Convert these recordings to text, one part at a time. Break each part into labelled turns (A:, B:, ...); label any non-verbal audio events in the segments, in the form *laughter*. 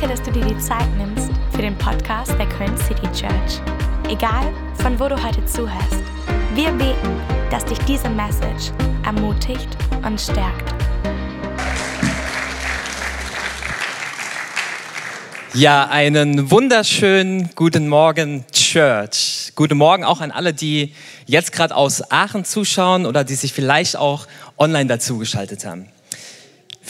A: Danke, dass du dir die Zeit nimmst für den Podcast der Köln City Church. Egal, von wo du heute zuhörst, wir beten, dass dich diese Message ermutigt und stärkt.
B: Ja, einen wunderschönen guten Morgen, Church. Guten Morgen auch an alle, die jetzt gerade aus Aachen zuschauen oder die sich vielleicht auch online dazugeschaltet haben.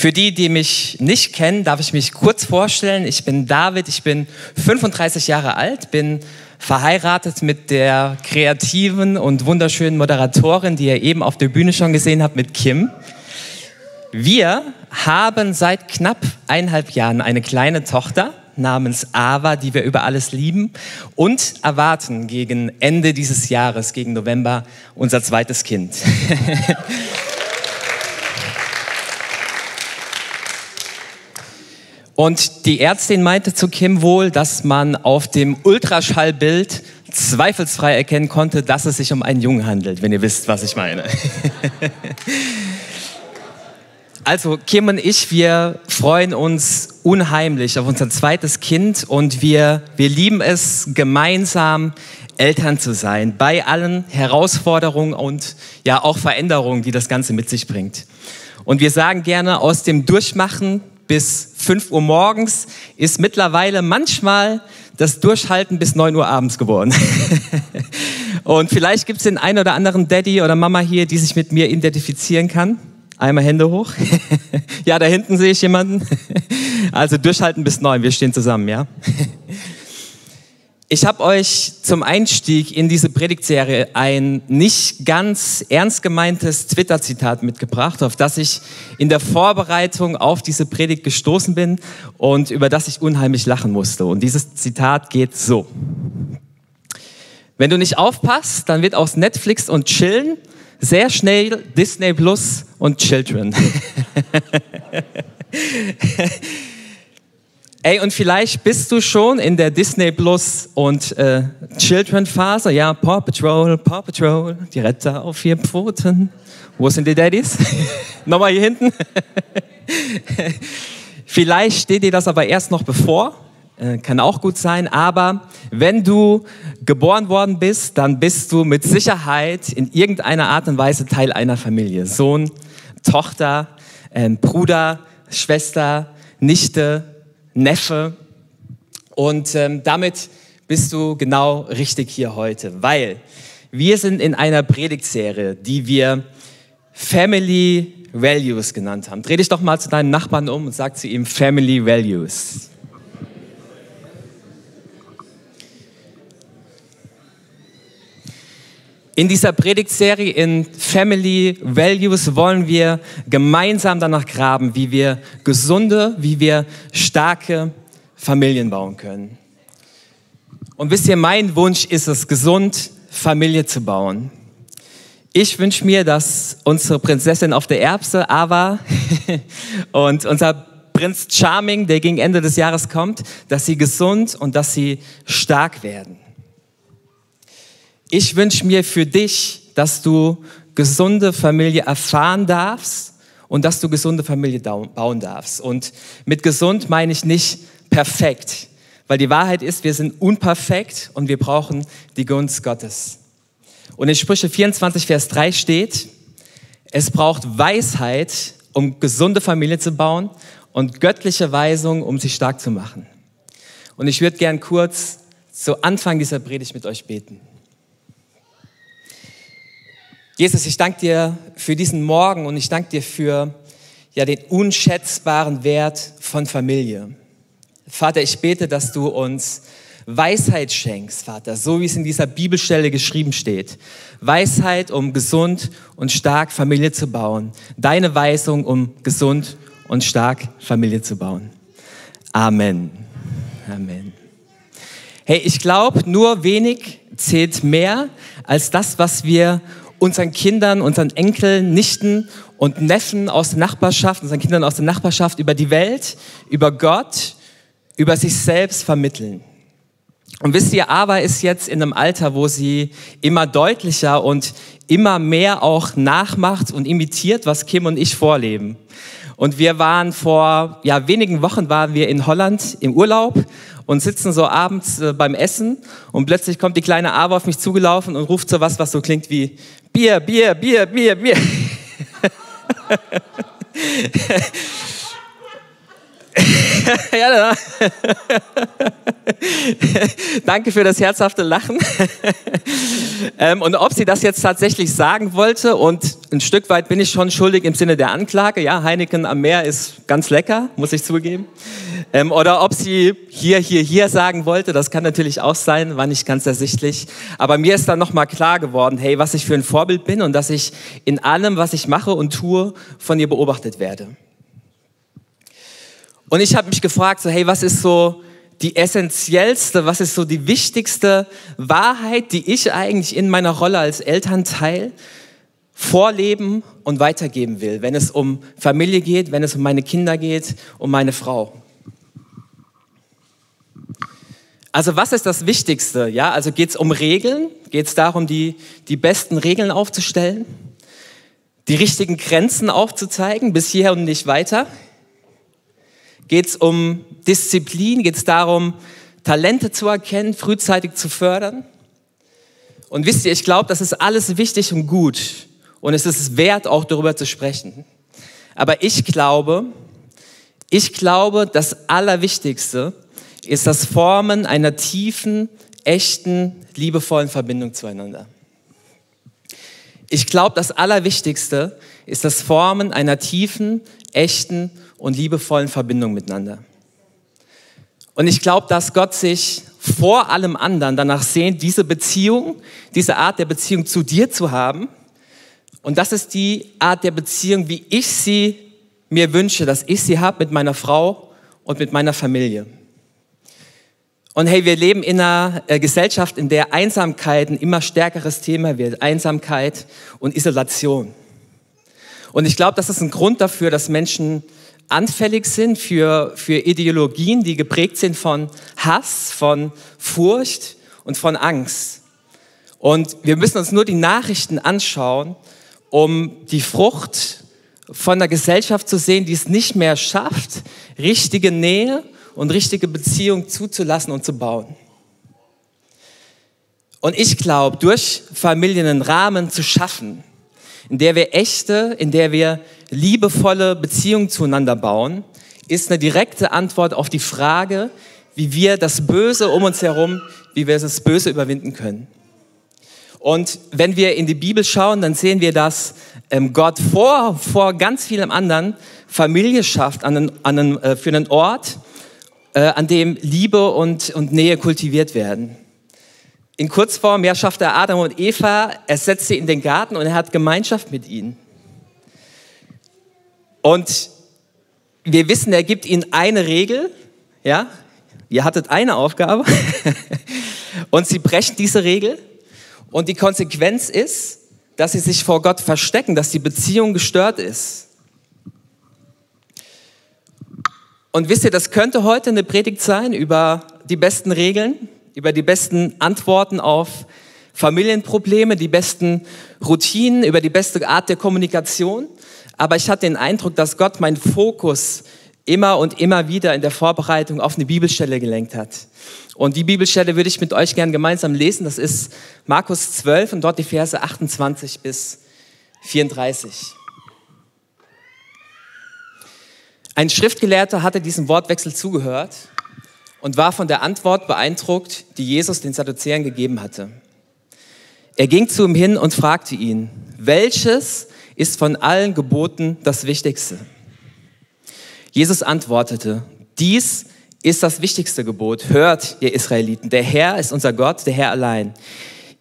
B: Für die, die mich nicht kennen, darf ich mich kurz vorstellen. Ich bin David, ich bin 35 Jahre alt, bin verheiratet mit der kreativen und wunderschönen Moderatorin, die ihr eben auf der Bühne schon gesehen habt, mit Kim. Wir haben seit knapp eineinhalb Jahren eine kleine Tochter namens Ava, die wir über alles lieben und erwarten gegen Ende dieses Jahres, gegen November, unser zweites Kind. *laughs* Und die Ärztin meinte zu Kim wohl, dass man auf dem Ultraschallbild zweifelsfrei erkennen konnte, dass es sich um einen Jungen handelt, wenn ihr wisst, was ich meine. *laughs* Also Kim und ich, wir freuen uns unheimlich auf unser zweites Kind und wir, wir lieben es, gemeinsam Eltern zu sein, bei allen Herausforderungen und ja auch Veränderungen, die das Ganze mit sich bringt. Und wir sagen gerne, aus dem Durchmachen bis 5 Uhr morgens ist mittlerweile manchmal das Durchhalten bis 9 Uhr abends geworden. *laughs* und vielleicht gibt es den einen oder anderen Daddy oder Mama hier, die sich mit mir identifizieren kann. Einmal Hände hoch. *laughs* ja, da hinten sehe ich jemanden. *laughs* also durchhalten bis 9, wir stehen zusammen, ja. Ich habe euch zum Einstieg in diese Predigtserie ein nicht ganz ernst gemeintes Twitter-Zitat mitgebracht, auf das ich in der Vorbereitung auf diese Predigt gestoßen bin und über das ich unheimlich lachen musste. Und dieses Zitat geht so. Wenn du nicht aufpasst, dann wird aus Netflix und Chillen sehr schnell Disney Plus und Children. *laughs* Ey, und vielleicht bist du schon in der Disney Plus und äh, Children Phase. Ja, Paw Patrol, Paw Patrol, die Retter auf vier Pfoten. Wo sind die Daddys? *laughs* Nochmal hier hinten. *laughs* vielleicht steht dir das aber erst noch bevor. Äh, kann auch gut sein. Aber wenn du geboren worden bist, dann bist du mit Sicherheit in irgendeiner Art und Weise Teil einer Familie. Sohn, Tochter, äh, Bruder, Schwester, Nichte, Neffe. Und ähm, damit bist du genau richtig hier heute, weil wir sind in einer Predigtserie, die wir Family Values genannt haben. Dreh dich doch mal zu deinem Nachbarn um und sag zu ihm Family Values. In dieser Predigtserie in Family Values wollen wir gemeinsam danach graben, wie wir gesunde, wie wir starke Familien bauen können. Und wisst ihr, mein Wunsch ist es, gesund Familie zu bauen. Ich wünsche mir, dass unsere Prinzessin auf der Erbse, Ava, *laughs* und unser Prinz Charming, der gegen Ende des Jahres kommt, dass sie gesund und dass sie stark werden. Ich wünsche mir für dich, dass du gesunde Familie erfahren darfst und dass du gesunde Familie bauen darfst. Und mit gesund meine ich nicht perfekt, weil die Wahrheit ist, wir sind unperfekt und wir brauchen die Gunst Gottes. Und in Sprüche 24, Vers 3 steht, es braucht Weisheit, um gesunde Familie zu bauen und göttliche Weisung, um sie stark zu machen. Und ich würde gern kurz zu Anfang dieser Predigt mit euch beten. Jesus, ich danke dir für diesen Morgen und ich danke dir für ja, den unschätzbaren Wert von Familie. Vater, ich bete, dass du uns Weisheit schenkst, Vater, so wie es in dieser Bibelstelle geschrieben steht. Weisheit, um gesund und stark Familie zu bauen. Deine Weisung, um gesund und stark Familie zu bauen. Amen. Amen. Hey, ich glaube, nur wenig zählt mehr als das, was wir unseren Kindern, unseren Enkeln, Nichten und Neffen aus der Nachbarschaft, unseren Kindern aus der Nachbarschaft über die Welt, über Gott, über sich selbst vermitteln. Und wisst ihr, Ava ist jetzt in einem Alter, wo sie immer deutlicher und immer mehr auch nachmacht und imitiert, was Kim und ich vorleben. Und wir waren vor ja, wenigen Wochen waren wir in Holland im Urlaub und sitzen so abends äh, beim Essen und plötzlich kommt die kleine Ava auf mich zugelaufen und ruft so was, was so klingt wie Bier, Bier, Bier, Bier, Bier. ja, Danke für das herzhafte Lachen. ähm, und ob sie das jetzt tatsächlich sagen wollte, und ein Stück weit bin ich schon schuldig im Sinne der Anklage, ja, Heineken am Meer ist ganz lecker, muss ich zugeben. Ähm, oder ob sie hier, hier, hier sagen wollte, das kann natürlich auch sein, war nicht ganz ersichtlich. Aber mir ist dann nochmal klar geworden, hey, was ich für ein Vorbild bin und dass ich in allem, was ich mache und tue, von ihr beobachtet werde. Und ich habe mich gefragt, so, hey, was ist so die essentiellste, was ist so die wichtigste Wahrheit, die ich eigentlich in meiner Rolle als Elternteil vorleben und weitergeben will, wenn es um Familie geht, wenn es um meine Kinder geht, um meine Frau. Also was ist das Wichtigste? Ja, also geht es um Regeln? Geht es darum, die, die besten Regeln aufzustellen? Die richtigen Grenzen aufzuzeigen, bis hierher und nicht weiter? Geht es um Disziplin? Geht es darum, Talente zu erkennen, frühzeitig zu fördern? Und wisst ihr, ich glaube, das ist alles wichtig und gut. Und es ist wert, auch darüber zu sprechen. Aber ich glaube, ich glaube, das Allerwichtigste ist das Formen einer tiefen, echten, liebevollen Verbindung zueinander. Ich glaube, das Allerwichtigste ist das Formen einer tiefen, echten und liebevollen Verbindung miteinander. Und ich glaube, dass Gott sich vor allem anderen danach sehnt, diese Beziehung, diese Art der Beziehung zu dir zu haben. Und das ist die Art der Beziehung, wie ich sie mir wünsche, dass ich sie habe mit meiner Frau und mit meiner Familie. Und hey, wir leben in einer äh, Gesellschaft, in der Einsamkeit ein immer stärkeres Thema wird. Einsamkeit und Isolation. Und ich glaube, das ist ein Grund dafür, dass Menschen anfällig sind für, für Ideologien, die geprägt sind von Hass, von Furcht und von Angst. Und wir müssen uns nur die Nachrichten anschauen, um die Frucht von einer Gesellschaft zu sehen, die es nicht mehr schafft, richtige Nähe und richtige Beziehung zuzulassen und zu bauen. Und ich glaube, durch Familien einen Rahmen zu schaffen, in der wir echte, in der wir liebevolle Beziehungen zueinander bauen, ist eine direkte Antwort auf die Frage, wie wir das Böse um uns herum, wie wir das Böse überwinden können. Und wenn wir in die Bibel schauen, dann sehen wir, dass ähm, Gott vor, vor ganz vielem anderen Familie schafft an einen, an einen, äh, für einen Ort, äh, an dem Liebe und, und Nähe kultiviert werden. In Kurzform, ja, schafft er Adam und Eva, er setzt sie in den Garten und er hat Gemeinschaft mit ihnen. Und wir wissen, er gibt ihnen eine Regel, ja, ihr hattet eine Aufgabe *laughs* und sie brechen diese Regel und die Konsequenz ist, dass sie sich vor Gott verstecken, dass die Beziehung gestört ist. Und wisst ihr, das könnte heute eine Predigt sein über die besten Regeln, über die besten Antworten auf Familienprobleme, die besten Routinen, über die beste Art der Kommunikation aber ich hatte den Eindruck, dass Gott meinen Fokus immer und immer wieder in der Vorbereitung auf eine Bibelstelle gelenkt hat. Und die Bibelstelle würde ich mit euch gern gemeinsam lesen. Das ist Markus 12 und dort die Verse 28 bis 34. Ein Schriftgelehrter hatte diesem Wortwechsel zugehört und war von der Antwort beeindruckt, die Jesus den Sadduzäern gegeben hatte. Er ging zu ihm hin und fragte ihn, welches ist von allen Geboten das Wichtigste. Jesus antwortete, dies ist das wichtigste Gebot. Hört, ihr Israeliten, der Herr ist unser Gott, der Herr allein.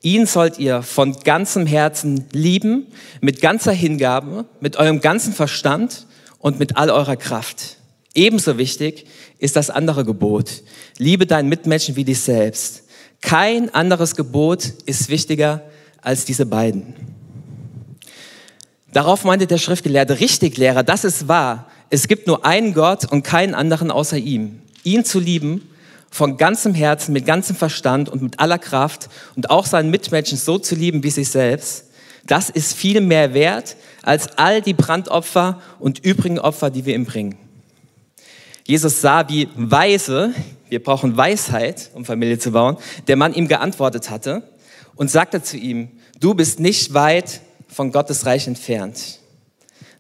B: Ihn sollt ihr von ganzem Herzen lieben, mit ganzer Hingabe, mit eurem ganzen Verstand und mit all eurer Kraft. Ebenso wichtig ist das andere Gebot. Liebe deinen Mitmenschen wie dich selbst. Kein anderes Gebot ist wichtiger als diese beiden. Darauf meinte der Schriftgelehrte, richtig Lehrer, das ist wahr. Es gibt nur einen Gott und keinen anderen außer ihm. Ihn zu lieben von ganzem Herzen, mit ganzem Verstand und mit aller Kraft und auch seinen Mitmenschen so zu lieben wie sich selbst, Das ist viel mehr wert als all die Brandopfer und übrigen Opfer, die wir ihm bringen. Jesus sah, wie weise, wir brauchen Weisheit, um Familie zu bauen, der Mann ihm geantwortet hatte und sagte zu ihm, du bist nicht weit von Gottes Reich entfernt.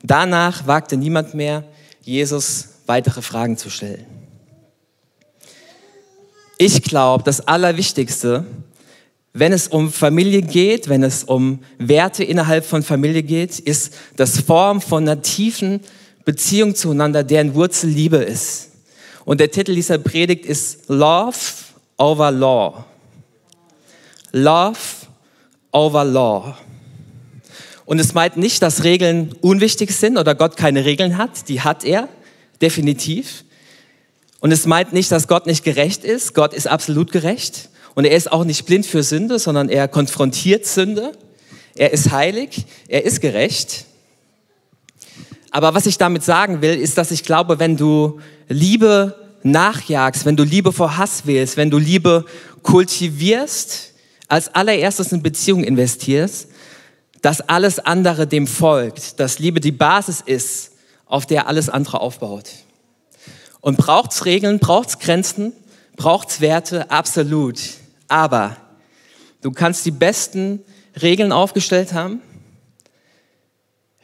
B: Danach wagte niemand mehr, Jesus weitere Fragen zu stellen. Ich glaube, das Allerwichtigste, wenn es um Familie geht, wenn es um Werte innerhalb von Familie geht, ist das Form von einer tiefen Beziehung zueinander, deren Wurzel Liebe ist. Und der Titel dieser Predigt ist Love over Law. Love over Law. Und es meint nicht, dass Regeln unwichtig sind oder Gott keine Regeln hat. Die hat er, definitiv. Und es meint nicht, dass Gott nicht gerecht ist. Gott ist absolut gerecht. Und er ist auch nicht blind für Sünde, sondern er konfrontiert Sünde. Er ist heilig, er ist gerecht. Aber was ich damit sagen will, ist, dass ich glaube, wenn du Liebe nachjagst, wenn du Liebe vor Hass wählst, wenn du Liebe kultivierst, als allererstes in Beziehung investierst, dass alles andere dem folgt, dass Liebe die Basis ist, auf der alles andere aufbaut. Und braucht's Regeln, braucht's Grenzen, braucht's Werte, absolut. Aber du kannst die besten Regeln aufgestellt haben,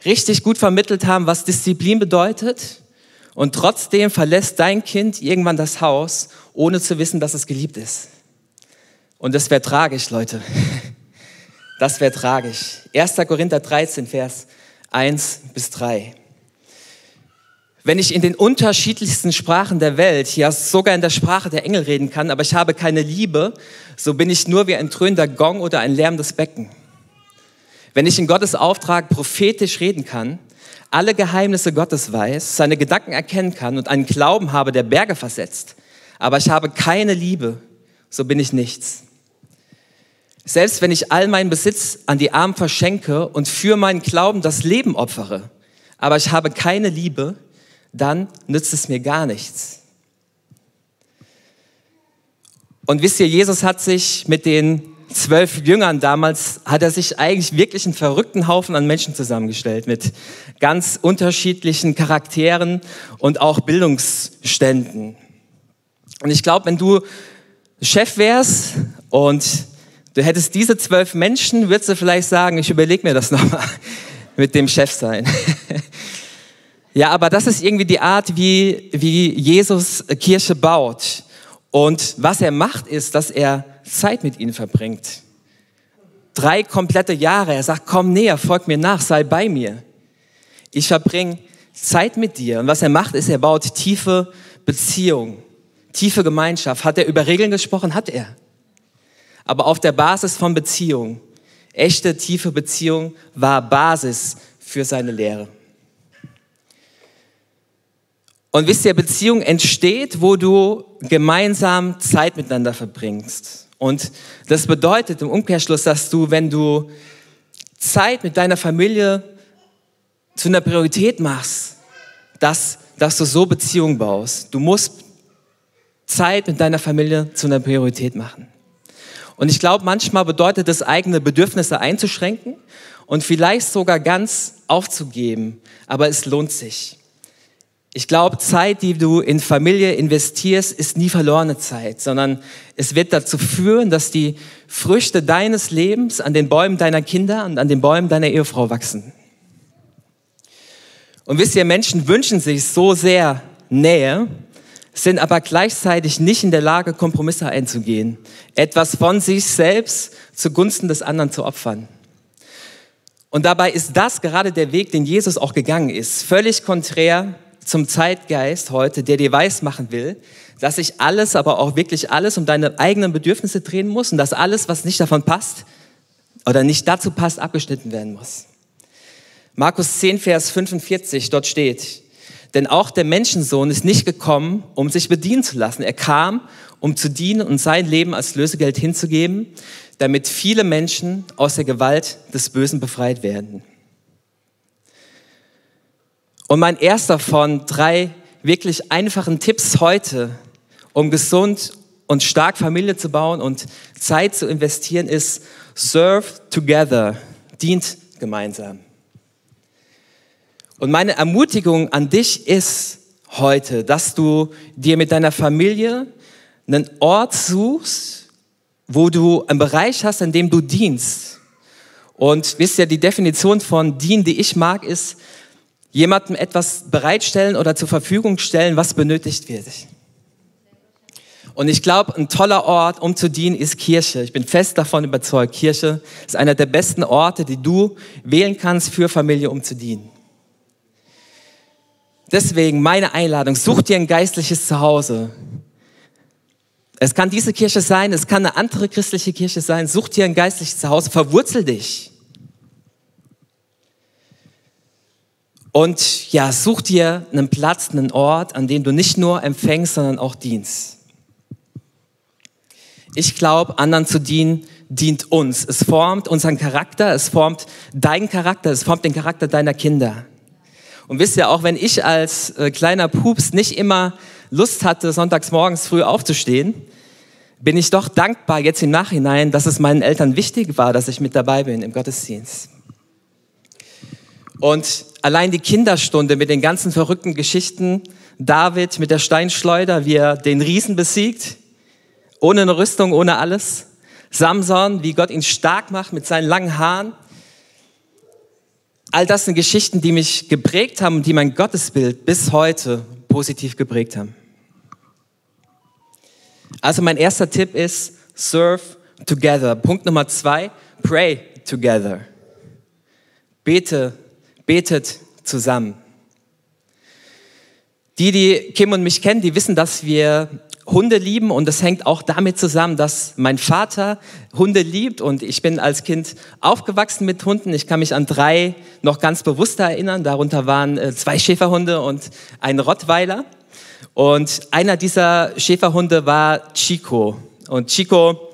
B: richtig gut vermittelt haben, was Disziplin bedeutet, und trotzdem verlässt dein Kind irgendwann das Haus, ohne zu wissen, dass es geliebt ist. Und das wäre tragisch, Leute. Das wäre tragisch. 1. Korinther 13, Vers 1 bis 3. Wenn ich in den unterschiedlichsten Sprachen der Welt, ja sogar in der Sprache der Engel reden kann, aber ich habe keine Liebe, so bin ich nur wie ein dröhnender Gong oder ein lärmendes Becken. Wenn ich in Gottes Auftrag prophetisch reden kann, alle Geheimnisse Gottes weiß, seine Gedanken erkennen kann und einen Glauben habe, der Berge versetzt, aber ich habe keine Liebe, so bin ich nichts. Selbst wenn ich all meinen Besitz an die Armen verschenke und für meinen Glauben das Leben opfere, aber ich habe keine Liebe, dann nützt es mir gar nichts. Und wisst ihr, Jesus hat sich mit den zwölf Jüngern damals, hat er sich eigentlich wirklich einen verrückten Haufen an Menschen zusammengestellt mit ganz unterschiedlichen Charakteren und auch Bildungsständen. Und ich glaube, wenn du Chef wärst und du hättest diese zwölf Menschen, würdest du vielleicht sagen, ich überlege mir das nochmal *laughs* mit dem Chef sein. *laughs* Ja, aber das ist irgendwie die Art, wie, wie Jesus Kirche baut. Und was er macht, ist, dass er Zeit mit ihnen verbringt. Drei komplette Jahre. Er sagt, komm näher, folg mir nach, sei bei mir. Ich verbringe Zeit mit dir. Und was er macht, ist, er baut tiefe Beziehung, tiefe Gemeinschaft. Hat er über Regeln gesprochen? Hat er. Aber auf der Basis von Beziehung. Echte, tiefe Beziehung war Basis für seine Lehre. Und wisst ihr, Beziehung entsteht, wo du gemeinsam Zeit miteinander verbringst. Und das bedeutet im Umkehrschluss, dass du, wenn du Zeit mit deiner Familie zu einer Priorität machst, dass, dass du so Beziehung baust. Du musst Zeit mit deiner Familie zu einer Priorität machen. Und ich glaube, manchmal bedeutet es, eigene Bedürfnisse einzuschränken und vielleicht sogar ganz aufzugeben. Aber es lohnt sich. Ich glaube, Zeit, die du in Familie investierst, ist nie verlorene Zeit, sondern es wird dazu führen, dass die Früchte deines Lebens an den Bäumen deiner Kinder und an den Bäumen deiner Ehefrau wachsen. Und wisst ihr, Menschen wünschen sich so sehr Nähe, sind aber gleichzeitig nicht in der Lage, Kompromisse einzugehen, etwas von sich selbst zugunsten des anderen zu opfern. Und dabei ist das gerade der Weg, den Jesus auch gegangen ist, völlig konträr zum Zeitgeist heute, der dir weismachen will, dass sich alles, aber auch wirklich alles um deine eigenen Bedürfnisse drehen muss und dass alles, was nicht davon passt oder nicht dazu passt, abgeschnitten werden muss. Markus 10, Vers 45, dort steht, denn auch der Menschensohn ist nicht gekommen, um sich bedienen zu lassen. Er kam, um zu dienen und sein Leben als Lösegeld hinzugeben, damit viele Menschen aus der Gewalt des Bösen befreit werden. Und mein erster von drei wirklich einfachen Tipps heute, um gesund und stark Familie zu bauen und Zeit zu investieren, ist Serve Together, dient gemeinsam. Und meine Ermutigung an dich ist heute, dass du dir mit deiner Familie einen Ort suchst, wo du einen Bereich hast, in dem du dienst. Und wisst ihr, die Definition von dienen, die ich mag, ist, jemandem etwas bereitstellen oder zur Verfügung stellen, was benötigt wird. Und ich glaube, ein toller Ort, um zu dienen, ist Kirche. Ich bin fest davon überzeugt, Kirche ist einer der besten Orte, die du wählen kannst für Familie, um zu dienen. Deswegen meine Einladung, such dir ein geistliches Zuhause. Es kann diese Kirche sein, es kann eine andere christliche Kirche sein. Such dir ein geistliches Zuhause, verwurzel dich. Und ja, such dir einen Platz, einen Ort, an dem du nicht nur empfängst, sondern auch dienst. Ich glaube, anderen zu dienen dient uns. Es formt unseren Charakter, es formt deinen Charakter, es formt den Charakter deiner Kinder. Und wisst ihr, auch wenn ich als äh, kleiner Pups nicht immer Lust hatte, sonntags morgens früh aufzustehen, bin ich doch dankbar jetzt im Nachhinein, dass es meinen Eltern wichtig war, dass ich mit dabei bin im Gottesdienst. Und allein die Kinderstunde mit den ganzen verrückten Geschichten, David mit der Steinschleuder, wie er den Riesen besiegt, ohne eine Rüstung, ohne alles. Samson, wie Gott ihn stark macht mit seinen langen Haaren. All das sind Geschichten, die mich geprägt haben und die mein Gottesbild bis heute positiv geprägt haben. Also mein erster Tipp ist, serve together. Punkt Nummer zwei, pray together. Bete, betet zusammen. Die, die Kim und mich kennen, die wissen, dass wir Hunde lieben und das hängt auch damit zusammen, dass mein Vater Hunde liebt und ich bin als Kind aufgewachsen mit Hunden. Ich kann mich an drei noch ganz bewusst erinnern. Darunter waren äh, zwei Schäferhunde und ein Rottweiler. Und einer dieser Schäferhunde war Chico. Und Chico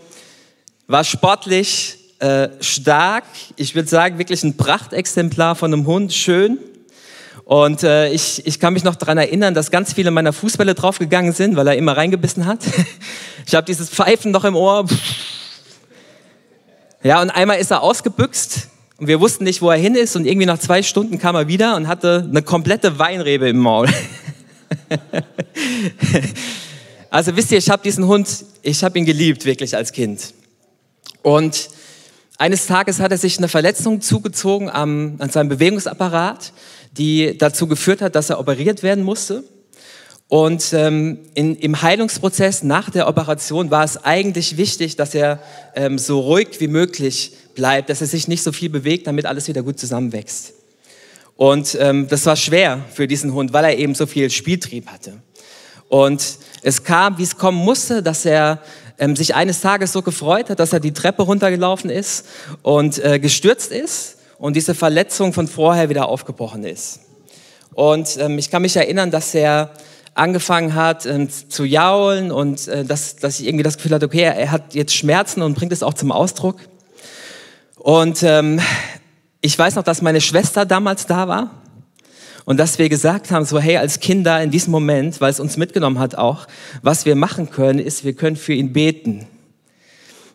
B: war sportlich, äh, stark. Ich würde sagen, wirklich ein Prachtexemplar von einem Hund, schön. Und äh, ich, ich kann mich noch daran erinnern, dass ganz viele meiner Fußbälle draufgegangen sind, weil er immer reingebissen hat. *laughs* Ich habe dieses Pfeifen noch im Ohr. Ja, und einmal ist er ausgebüxt und wir wussten nicht, wo er hin ist. Und irgendwie nach zwei Stunden kam er wieder und hatte eine komplette Weinrebe im Maul. *laughs* Also wisst ihr, ich habe diesen Hund, ich habe ihn geliebt, wirklich als Kind. Und eines Tages hat er sich eine Verletzung zugezogen am, an seinem Bewegungsapparat die dazu geführt hat, dass er operiert werden musste. Und ähm, in, im Heilungsprozess nach der Operation war es eigentlich wichtig, dass er ähm, so ruhig wie möglich bleibt, dass er sich nicht so viel bewegt, damit alles wieder gut zusammenwächst. Und ähm, das war schwer für diesen Hund, weil er eben so viel Spieltrieb hatte. Und es kam, wie es kommen musste, dass er ähm, sich eines Tages so gefreut hat, dass er die Treppe runtergelaufen ist und äh, gestürzt ist und diese Verletzung von vorher wieder aufgebrochen ist. Und ähm, ich kann mich erinnern, dass er angefangen hat ähm, zu jaulen und äh, dass, dass ich irgendwie das Gefühl hatte, okay, er hat jetzt Schmerzen und bringt es auch zum Ausdruck. Und ähm, ich weiß noch, dass meine Schwester damals da war und dass wir gesagt haben, so hey, als Kinder in diesem Moment, weil es uns mitgenommen hat auch, was wir machen können, ist, wir können für ihn beten.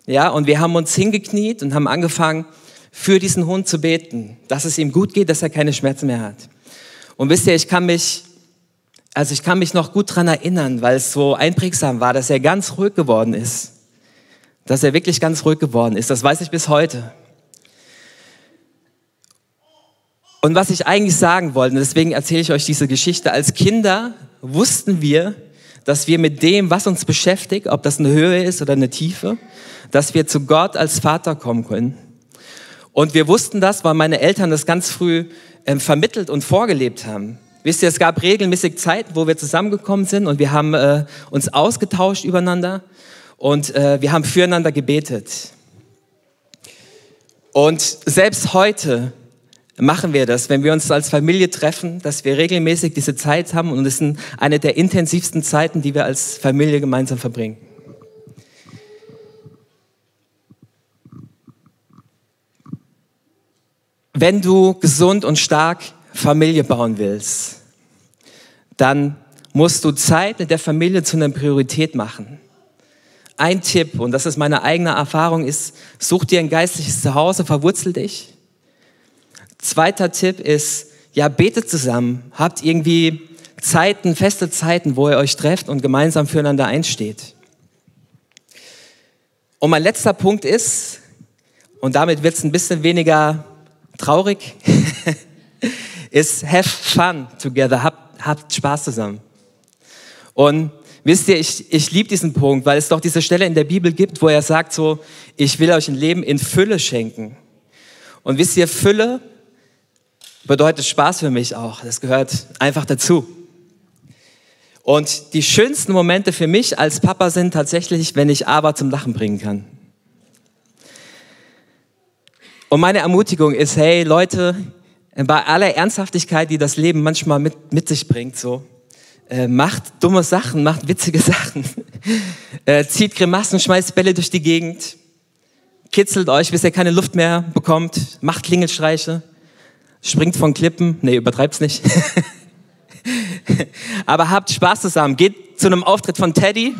B: Ja, und wir haben uns hingekniet und haben angefangen, für diesen Hund zu beten, dass es ihm gut geht, dass er keine Schmerzen mehr hat. Und wisst ihr, ich kann mich, also ich kann mich noch gut dran erinnern, weil es so einprägsam war, dass er ganz ruhig geworden ist. Dass er wirklich ganz ruhig geworden ist. Das weiß ich bis heute. Und was ich eigentlich sagen wollte, deswegen erzähle ich euch diese Geschichte, als Kinder wussten wir, dass wir mit dem, was uns beschäftigt, ob das eine Höhe ist oder eine Tiefe, dass wir zu Gott als Vater kommen können und wir wussten das, weil meine Eltern das ganz früh äh, vermittelt und vorgelebt haben. Wisst ihr, es gab regelmäßig Zeiten, wo wir zusammengekommen sind und wir haben äh, uns ausgetauscht übereinander und äh, wir haben füreinander gebetet. Und selbst heute machen wir das, wenn wir uns als Familie treffen, dass wir regelmäßig diese Zeit haben und es sind eine der intensivsten Zeiten, die wir als Familie gemeinsam verbringen. Wenn du gesund und stark Familie bauen willst, dann musst du Zeit mit der Familie zu einer Priorität machen. Ein Tipp, und das ist meine eigene Erfahrung, ist, such dir ein geistliches Zuhause, verwurzel dich. Zweiter Tipp ist, ja, betet zusammen, habt irgendwie Zeiten, feste Zeiten, wo ihr euch trefft und gemeinsam füreinander einsteht. Und mein letzter Punkt ist, und damit wird es ein bisschen weniger traurig, *laughs* ist have fun together, habt, habt Spaß zusammen. Und wisst ihr, ich, ich liebe diesen Punkt, weil es doch diese Stelle in der Bibel gibt, wo er sagt so, ich will euch ein Leben in Fülle schenken. Und wisst ihr, Fülle bedeutet Spaß für mich auch. Das gehört einfach dazu. Und die schönsten Momente für mich als Papa sind tatsächlich, wenn ich Aber zum Lachen bringen kann. Und meine Ermutigung ist, hey Leute, bei aller Ernsthaftigkeit, die das Leben manchmal mit, mit sich bringt, so, äh, macht dumme Sachen, macht witzige *laughs* Sachen, äh, zieht Grimassen, schmeißt Bälle durch die Gegend, kitzelt euch, bis ihr keine Luft mehr bekommt, macht Klingelstreiche, springt von Klippen, nee, übertreibt's nicht. *laughs* Aber habt Spaß zusammen. Geht zu einem Auftritt von Teddy.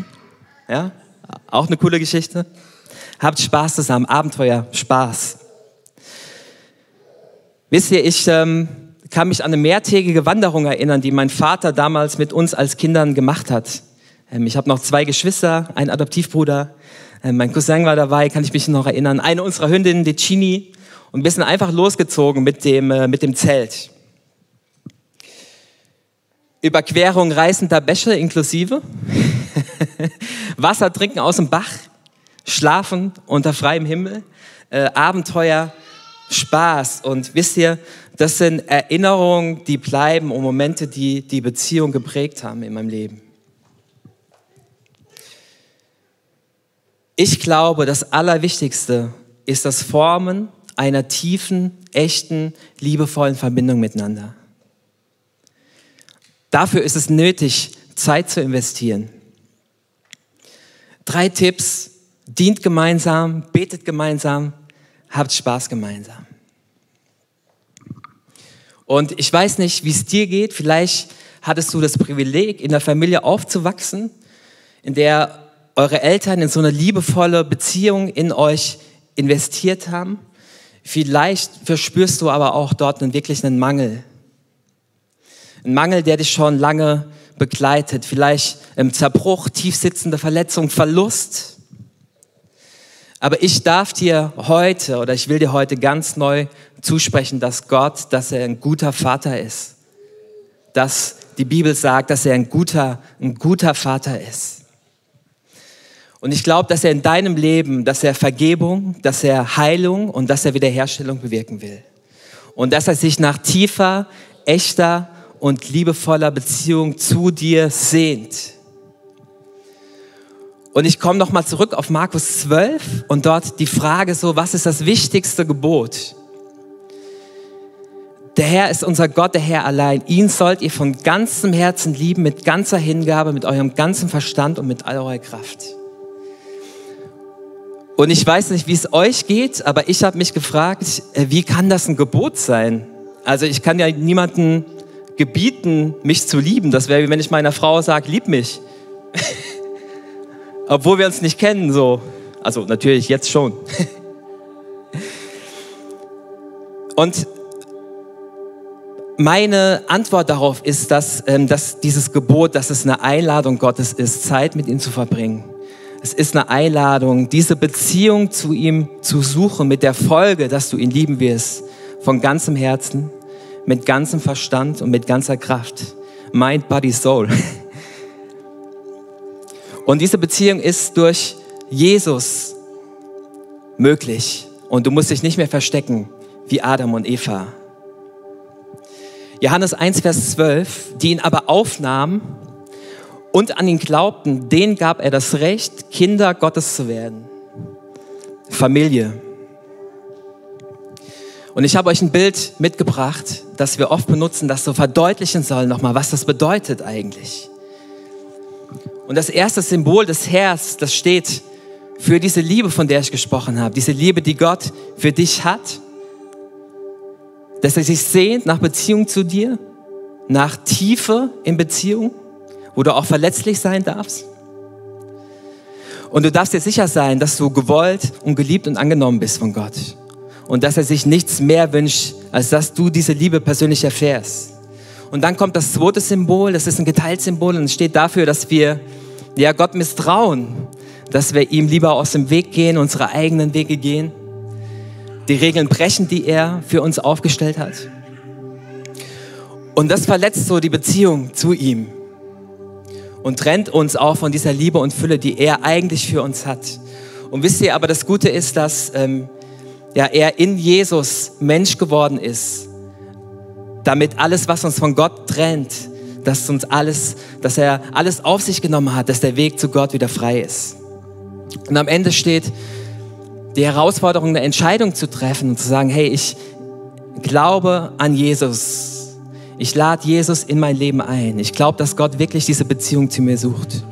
B: Ja, auch eine coole Geschichte. Habt Spaß zusammen. Abenteuer, Spaß. Wisst ihr, ich ähm, kann mich an eine mehrtägige Wanderung erinnern, die mein Vater damals mit uns als Kindern gemacht hat. Ähm, ich habe noch zwei Geschwister, einen Adoptivbruder. Ähm, mein Cousin war dabei, kann ich mich noch erinnern. Eine unserer Hündinnen, die Chini. Und wir sind einfach losgezogen mit dem, äh, mit dem Zelt. Überquerung reißender Bäche inklusive, *laughs* Wasser trinken aus dem Bach, schlafen unter freiem Himmel, äh, Abenteuer, Spaß. Und wisst ihr, das sind Erinnerungen, die bleiben und Momente, die die Beziehung geprägt haben in meinem Leben. Ich glaube, das Allerwichtigste ist das Formen einer tiefen, echten, liebevollen Verbindung miteinander. Dafür ist es nötig, Zeit zu investieren. Drei Tipps. Dient gemeinsam, betet gemeinsam, habt Spaß gemeinsam. Und ich weiß nicht, wie es dir geht. Vielleicht hattest du das Privileg, in der Familie aufzuwachsen, in der eure Eltern in so eine liebevolle Beziehung in euch investiert haben. Vielleicht verspürst du aber auch dort einen wirklichen Mangel. Ein Mangel, der dich schon lange begleitet. Vielleicht im Zerbruch, tiefsitzende Verletzung, Verlust. Aber ich darf dir heute oder ich will dir heute ganz neu zusprechen, dass Gott, dass er ein guter Vater ist. Dass die Bibel sagt, dass er ein guter, ein guter Vater ist. Und ich glaube, dass er in deinem Leben, dass er Vergebung, dass er Heilung und dass er Wiederherstellung bewirken will. Und dass er sich nach tiefer, echter und liebevoller Beziehung zu dir sehnt. Und ich komme noch mal zurück auf Markus 12 und dort die Frage so, was ist das wichtigste Gebot? Der Herr ist unser Gott, der Herr allein. Ihn sollt ihr von ganzem Herzen lieben, mit ganzer Hingabe, mit eurem ganzen Verstand und mit all eurer Kraft. Und ich weiß nicht, wie es euch geht, aber ich habe mich gefragt, äh, wie kann das ein Gebot sein? Also ich kann ja niemanden gebieten, mich zu lieben. Das wäre wie wenn ich meiner Frau sage, lieb mich. *laughs* Obwohl wir uns nicht kennen, so. Also natürlich jetzt schon. *laughs* Und meine Antwort darauf ist, dass, ähm, dass dieses Gebot, dass es eine Einladung Gottes ist, Zeit mit ihm zu verbringen. Es ist eine Einladung, diese Beziehung zu ihm zu suchen mit der Folge, dass du ihn lieben wirst von ganzem Herzen, mit ganzem Verstand und mit ganzer Kraft. Mind, Body, Soul. Und diese Beziehung ist durch Jesus möglich. Und du musst dich nicht mehr verstecken wie Adam und Eva. Johannes 1, Vers 12, die ihn aber aufnahmen und an ihn glaubten, denen gab er das Recht, Kinder Gottes zu werden. Familie. Und ich habe euch ein Bild mitgebracht, das wir oft benutzen, das so verdeutlichen soll nochmal, was das bedeutet eigentlich. Und das erste Symbol des Herz, das steht für diese Liebe, von der ich gesprochen habe. Diese Liebe, die Gott für dich hat. Dass er sich sehnt nach Beziehung zu dir, nach Tiefe in Beziehung, wo du auch verletzlich sein darfst. Und du darfst dir sicher sein, dass du gewollt und geliebt und angenommen bist von Gott und dass er sich nichts mehr wünscht als dass du diese Liebe persönlich erfährst. Und dann kommt das zweite Symbol, das ist ein geteiltes Symbol und es steht dafür, dass wir ja, Gott misstrauen, dass wir ihm lieber aus dem Weg gehen, unsere eigenen Wege gehen, die Regeln brechen, die er für uns aufgestellt hat. Und das verletzt so die Beziehung zu ihm und trennt uns auch von dieser Liebe und Fülle, die er eigentlich für uns hat. Und wisst ihr, aber das Gute ist, dass ähm, ja, er in Jesus Mensch geworden ist, damit alles, was uns von Gott trennt, dass uns alles, dass er alles auf sich genommen hat, dass der Weg zu Gott wieder frei ist. Und am Ende steht die Herausforderung, eine Entscheidung zu treffen und zu sagen, hey, ich glaube an Jesus. Ich lade Jesus in mein Leben ein. Ich glaube, dass Gott wirklich diese Beziehung zu mir sucht.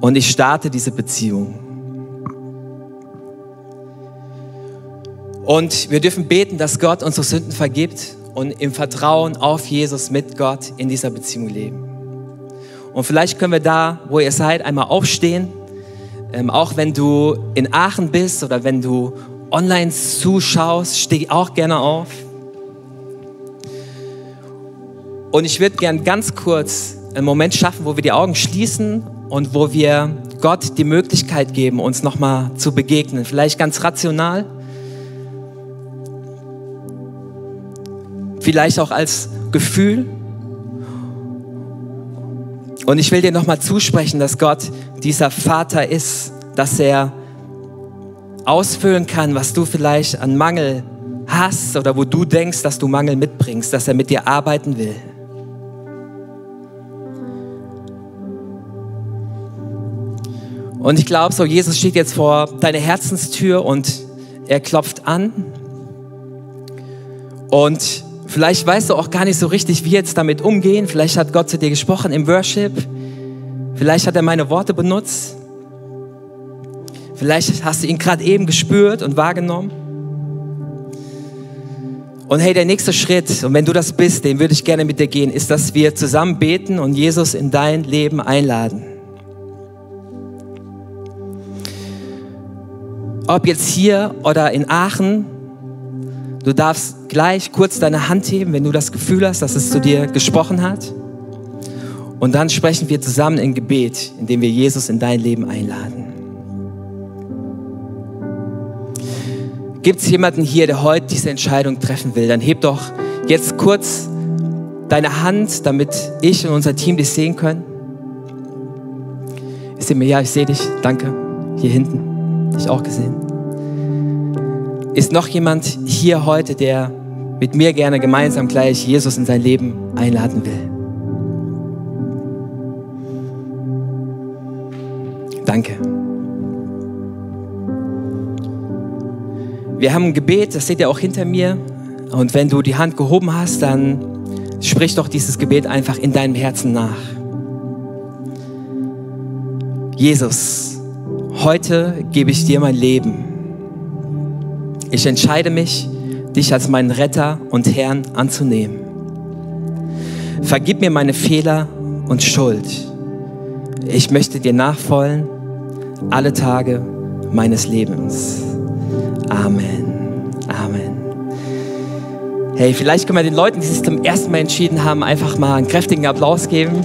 B: Und ich starte diese Beziehung. Und wir dürfen beten, dass Gott unsere Sünden vergibt und im Vertrauen auf Jesus mit Gott in dieser Beziehung leben. Und vielleicht können wir da, wo ihr seid, einmal aufstehen. Ähm, auch wenn du in Aachen bist oder wenn du online zuschaust, steh auch gerne auf. Und ich würde gern ganz kurz einen Moment schaffen, wo wir die Augen schließen und wo wir Gott die Möglichkeit geben, uns nochmal zu begegnen. Vielleicht ganz rational vielleicht auch als Gefühl. Und ich will dir nochmal zusprechen, dass Gott dieser Vater ist, dass er ausfüllen kann, was du vielleicht an Mangel hast oder wo du denkst, dass du Mangel mitbringst, dass er mit dir arbeiten will. Und ich glaube so, Jesus steht jetzt vor deiner Herzenstür und er klopft an. Und Vielleicht weißt du auch gar nicht so richtig, wie jetzt damit umgehen. Vielleicht hat Gott zu dir gesprochen im Worship. Vielleicht hat er meine Worte benutzt. Vielleicht hast du ihn gerade eben gespürt und wahrgenommen. Und hey, der nächste Schritt, und wenn du das bist, den würde ich gerne mit dir gehen, ist, dass wir zusammen beten und Jesus in dein Leben einladen. Ob jetzt hier oder in Aachen, Du darfst gleich kurz deine Hand heben, wenn du das Gefühl hast, dass es zu dir gesprochen hat. Und dann sprechen wir zusammen in Gebet, indem wir Jesus in dein Leben einladen. Gibt es jemanden hier, der heute diese Entscheidung treffen will? Dann heb doch jetzt kurz deine Hand, damit ich und unser Team dich sehen können. Sehe mir, ja, ich sehe dich. Danke. Hier hinten. Dich auch gesehen. Ist noch jemand hier heute, der mit mir gerne gemeinsam gleich Jesus in sein Leben einladen will? Danke. Wir haben ein Gebet, das seht ihr auch hinter mir. Und wenn du die Hand gehoben hast, dann sprich doch dieses Gebet einfach in deinem Herzen nach. Jesus, heute gebe ich dir mein Leben. Ich entscheide mich, dich als meinen Retter und Herrn anzunehmen. Vergib mir meine Fehler und Schuld. Ich möchte dir nachfolgen alle Tage meines Lebens. Amen. Amen. Hey, vielleicht können wir den Leuten, die sich zum ersten Mal entschieden haben, einfach mal einen kräftigen Applaus geben.